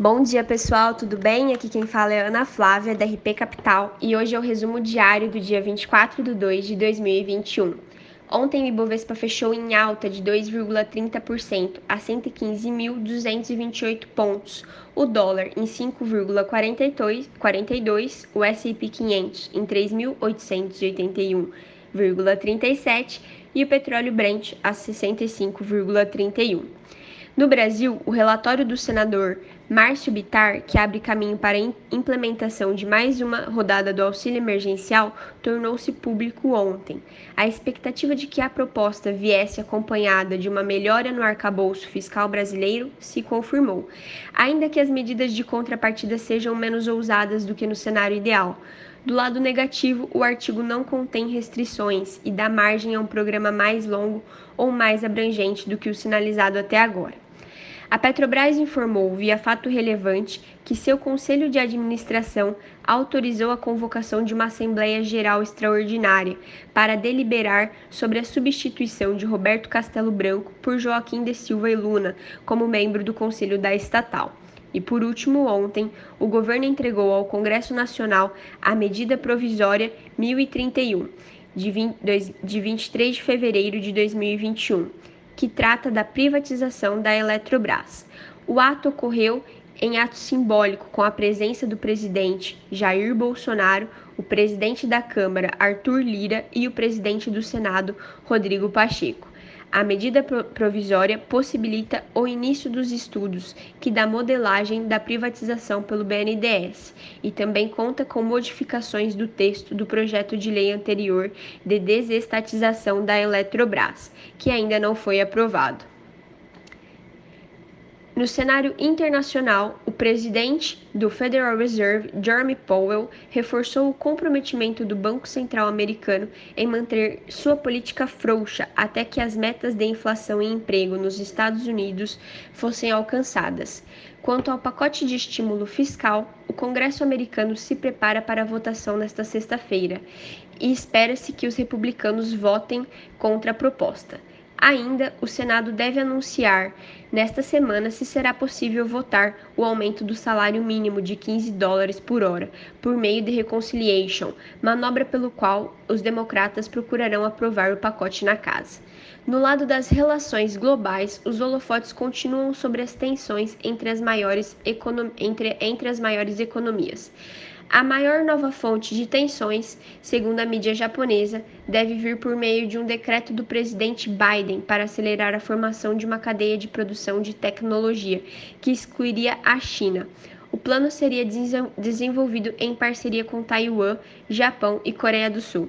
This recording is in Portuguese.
Bom dia, pessoal, tudo bem? Aqui quem fala é Ana Flávia, da RP Capital, e hoje é o resumo diário do dia 24 de 2 de 2021. Ontem o Ibovespa fechou em alta de 2,30% a 115.228 pontos, o dólar em 5,42, o S&P 500 em 3.881,37 e o petróleo Brent a 65,31. No Brasil, o relatório do senador Márcio Bitar, que abre caminho para a implementação de mais uma rodada do auxílio emergencial, tornou-se público ontem. A expectativa de que a proposta viesse acompanhada de uma melhora no arcabouço fiscal brasileiro se confirmou, ainda que as medidas de contrapartida sejam menos ousadas do que no cenário ideal. Do lado negativo, o artigo não contém restrições e dá margem a um programa mais longo ou mais abrangente do que o sinalizado até agora. A Petrobras informou, via fato relevante, que seu conselho de administração autorizou a convocação de uma Assembleia Geral Extraordinária para deliberar sobre a substituição de Roberto Castelo Branco por Joaquim de Silva e Luna como membro do conselho da estatal. E por último, ontem, o governo entregou ao Congresso Nacional a medida provisória 1031, de, 20, de 23 de fevereiro de 2021 que trata da privatização da Eletrobras. O ato ocorreu em ato simbólico com a presença do presidente Jair Bolsonaro, o presidente da Câmara Arthur Lira e o presidente do Senado Rodrigo Pacheco. A medida provisória possibilita o início dos estudos que da modelagem da privatização pelo BNDES e também conta com modificações do texto do projeto de lei anterior de desestatização da Eletrobras, que ainda não foi aprovado. No cenário internacional, o presidente do Federal Reserve, Jeremy Powell, reforçou o comprometimento do Banco Central americano em manter sua política frouxa até que as metas de inflação e emprego nos Estados Unidos fossem alcançadas. Quanto ao pacote de estímulo fiscal, o Congresso americano se prepara para a votação nesta sexta-feira e espera-se que os republicanos votem contra a proposta. Ainda, o Senado deve anunciar nesta semana se será possível votar o aumento do salário mínimo de 15 dólares por hora por meio de reconciliation, manobra pelo qual os democratas procurarão aprovar o pacote na casa. No lado das relações globais, os holofotes continuam sobre as tensões entre as maiores, entre, entre as maiores economias. A maior nova fonte de tensões, segundo a mídia japonesa, deve vir por meio de um decreto do presidente Biden para acelerar a formação de uma cadeia de produção de tecnologia que excluiria a China. O plano seria desenvolvido em parceria com Taiwan, Japão e Coreia do Sul.